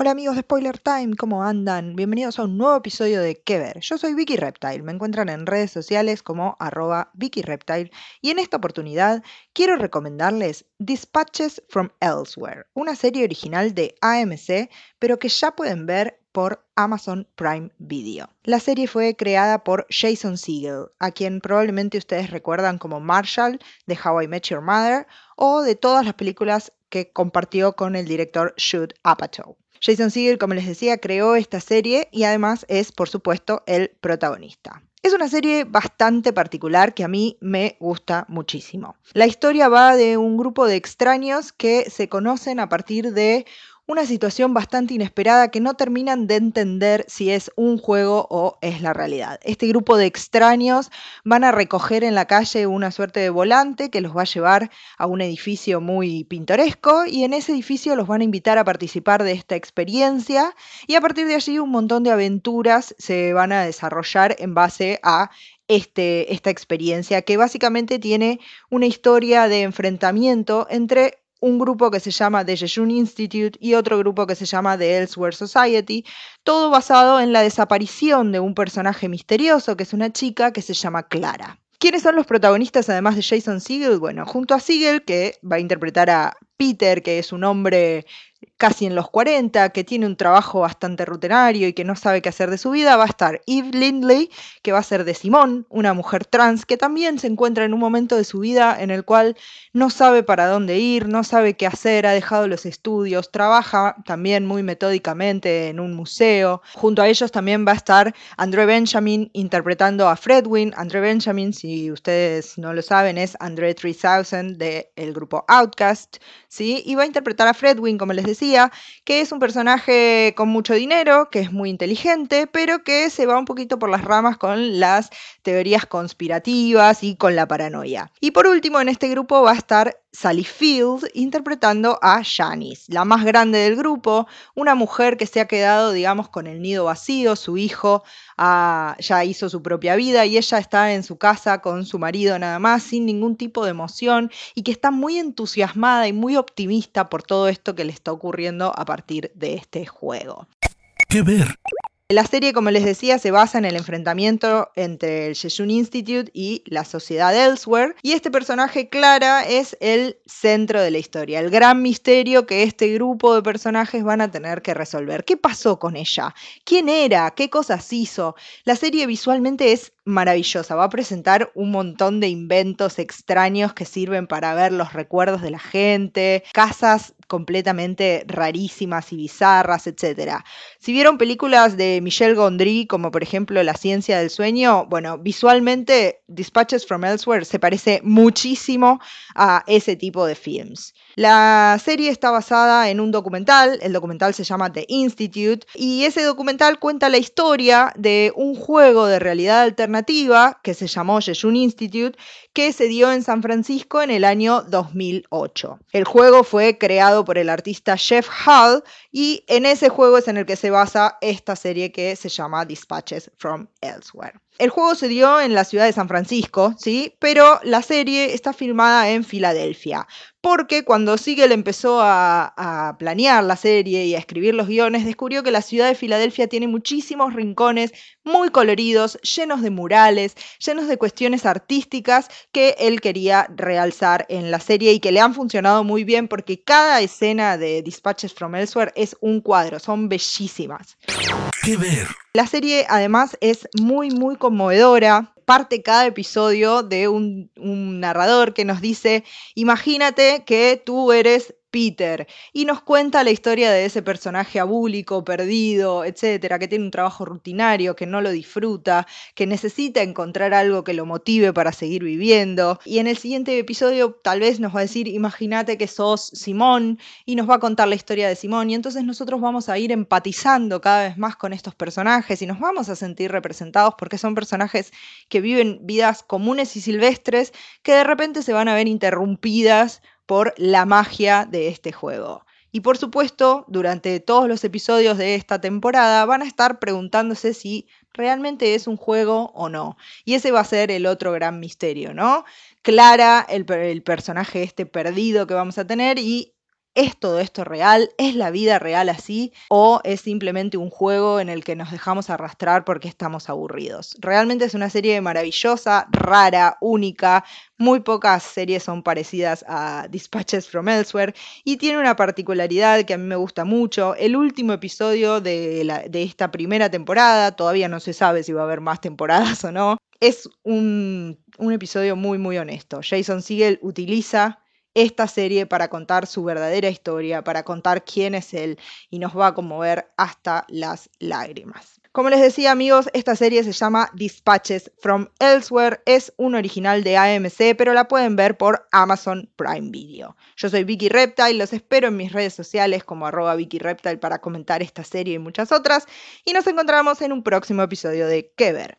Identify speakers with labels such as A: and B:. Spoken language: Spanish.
A: Hola amigos de Spoiler Time, ¿cómo andan? Bienvenidos a un nuevo episodio de ¿Qué ver? Yo soy Vicky Reptile, me encuentran en redes sociales como arroba Vicky Reptile y en esta oportunidad quiero recomendarles Dispatches from Elsewhere, una serie original de AMC, pero que ya pueden ver por Amazon Prime Video. La serie fue creada por Jason Segel, a quien probablemente ustedes recuerdan como Marshall de How I Met Your Mother o de todas las películas que compartió con el director Jude Apatow. Jason Segel, como les decía, creó esta serie y además es, por supuesto, el protagonista. Es una serie bastante particular que a mí me gusta muchísimo. La historia va de un grupo de extraños que se conocen a partir de una situación bastante inesperada que no terminan de entender si es un juego o es la realidad. Este grupo de extraños van a recoger en la calle una suerte de volante que los va a llevar a un edificio muy pintoresco y en ese edificio los van a invitar a participar de esta experiencia y a partir de allí un montón de aventuras se van a desarrollar en base a este, esta experiencia que básicamente tiene una historia de enfrentamiento entre un grupo que se llama The Jejun Institute y otro grupo que se llama The Elsewhere Society, todo basado en la desaparición de un personaje misterioso que es una chica que se llama Clara. ¿Quiénes son los protagonistas además de Jason Segel? Bueno, junto a Segel, que va a interpretar a Peter, que es un hombre casi en los 40, que tiene un trabajo bastante rutinario y que no sabe qué hacer de su vida, va a estar Eve Lindley, que va a ser de Simón, una mujer trans que también se encuentra en un momento de su vida en el cual no sabe para dónde ir, no sabe qué hacer, ha dejado los estudios, trabaja también muy metódicamente en un museo. Junto a ellos también va a estar André Benjamin interpretando a Fredwin. André Benjamin, si ustedes no lo saben, es André 3000 del grupo Outcast, ¿sí? Y va a interpretar a Fredwin, como les decía, que es un personaje con mucho dinero, que es muy inteligente, pero que se va un poquito por las ramas con las teorías conspirativas y con la paranoia. Y por último, en este grupo va a estar Sally Field interpretando a Janice, la más grande del grupo, una mujer que se ha quedado, digamos, con el nido vacío, su hijo ah, ya hizo su propia vida y ella está en su casa con su marido nada más, sin ningún tipo de emoción y que está muy entusiasmada y muy optimista por todo esto que le está ocurriendo a partir de este juego.
B: ¿Qué ver?
A: La serie, como les decía, se basa en el enfrentamiento entre el Jejun Institute y la sociedad Elsewhere. Y este personaje, Clara, es el centro de la historia, el gran misterio que este grupo de personajes van a tener que resolver. ¿Qué pasó con ella? ¿Quién era? ¿Qué cosas hizo? La serie visualmente es maravillosa. Va a presentar un montón de inventos extraños que sirven para ver los recuerdos de la gente, casas completamente rarísimas y bizarras, etc. Si vieron películas de Michel Gondry, como por ejemplo La ciencia del sueño, bueno, visualmente Dispatches from Elsewhere se parece muchísimo a ese tipo de films. La serie está basada en un documental, el documental se llama The Institute, y ese documental cuenta la historia de un juego de realidad alternativa que se llamó Jejun Institute, que se dio en San Francisco en el año 2008. El juego fue creado por el artista Jeff Hall y en ese juego es en el que se basa esta serie que se llama Dispatches from Elsewhere. El juego se dio en la ciudad de San Francisco, ¿sí? Pero la serie está filmada en Filadelfia. Porque cuando Siegel empezó a, a, planear la serie y a escribir los guiones, descubrió que la ciudad de Filadelfia tiene muchísimos rincones muy coloridos, llenos de murales, llenos de cuestiones artísticas que él quería realzar en la serie y que le han funcionado muy bien porque cada escena de Dispatches from Elsewhere es un cuadro, son bellísimas.
B: ¿Qué ver?
A: La serie además es muy, muy conmovedora. Parte cada episodio de un, un narrador que nos dice, imagínate que tú eres Peter y nos cuenta la historia de ese personaje abúlico, perdido, etcétera, que tiene un trabajo rutinario, que no lo disfruta, que necesita encontrar algo que lo motive para seguir viviendo. Y en el siguiente episodio tal vez nos va a decir, imagínate que sos Simón y nos va a contar la historia de Simón y entonces nosotros vamos a ir empatizando cada vez más con estos personajes y nos vamos a sentir representados porque son personajes que viven vidas comunes y silvestres que de repente se van a ver interrumpidas por la magia de este juego. Y por supuesto, durante todos los episodios de esta temporada van a estar preguntándose si ¿realmente es un juego o no? Y ese va a ser el otro gran misterio, ¿no? Clara, el, el personaje este perdido que vamos a tener y ¿Es todo esto real? ¿Es la vida real así? ¿O es simplemente un juego en el que nos dejamos arrastrar porque estamos aburridos? Realmente es una serie maravillosa, rara, única. Muy pocas series son parecidas a Dispatches from Elsewhere y tiene una particularidad que a mí me gusta mucho. El último episodio de, esta primera temporada, todavía no se sabe si va a haber más temporadas o no, es un, un episodio muy muy honesto. Jason Siegel utiliza esta serie para contar su verdadera historia, para contar quién es él y nos va a conmover hasta las lágrimas. Como les decía amigos, esta serie se llama Dispatches from Elsewhere, es un original de AMC, pero la pueden ver por Amazon Prime Video. Yo soy Vicky Reptile, los espero en mis redes sociales como arroba Vicky Reptile para comentar esta serie y muchas otras, y nos encontramos en un próximo episodio de Que Ver.